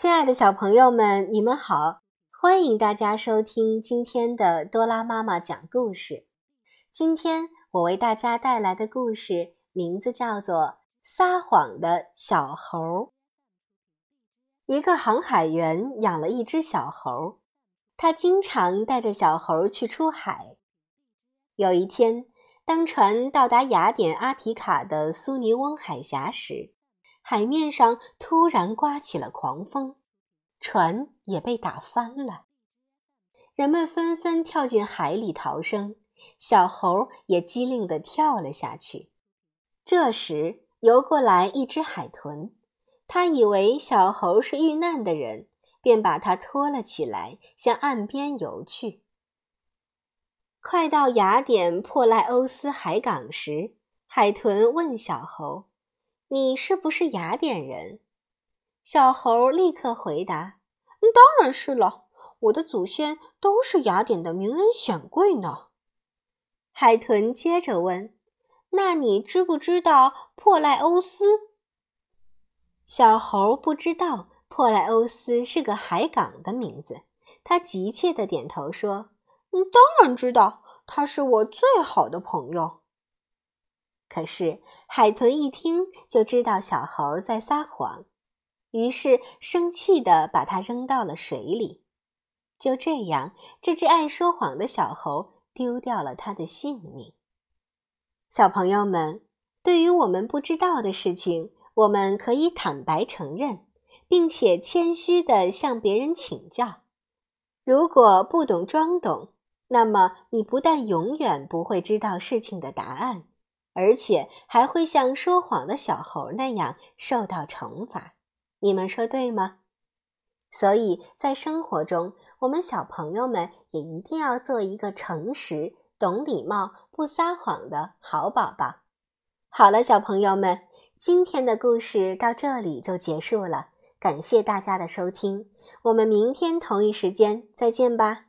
亲爱的小朋友们，你们好！欢迎大家收听今天的多拉妈妈讲故事。今天我为大家带来的故事名字叫做《撒谎的小猴》。一个航海员养了一只小猴，他经常带着小猴去出海。有一天，当船到达雅典阿提卡的苏尼翁海峡时，海面上突然刮起了狂风，船也被打翻了。人们纷纷跳进海里逃生，小猴也机灵地跳了下去。这时，游过来一只海豚，它以为小猴是遇难的人，便把它拖了起来，向岸边游去。快到雅典珀莱欧斯海港时，海豚问小猴：“你是不是雅典人？”小猴立刻回答：“当然是了，我的祖先都是雅典的名人显贵呢。”海豚接着问：“那你知不知道珀莱欧斯？”小猴不知道珀莱欧斯是个海港的名字，他急切地点头说。嗯，当然知道，他是我最好的朋友。可是海豚一听就知道小猴在撒谎，于是生气地把它扔到了水里。就这样，这只爱说谎的小猴丢掉了它的性命。小朋友们，对于我们不知道的事情，我们可以坦白承认，并且谦虚地向别人请教。如果不懂装懂，那么，你不但永远不会知道事情的答案，而且还会像说谎的小猴那样受到惩罚。你们说对吗？所以在生活中，我们小朋友们也一定要做一个诚实、懂礼貌、不撒谎的好宝宝。好了，小朋友们，今天的故事到这里就结束了。感谢大家的收听，我们明天同一时间再见吧。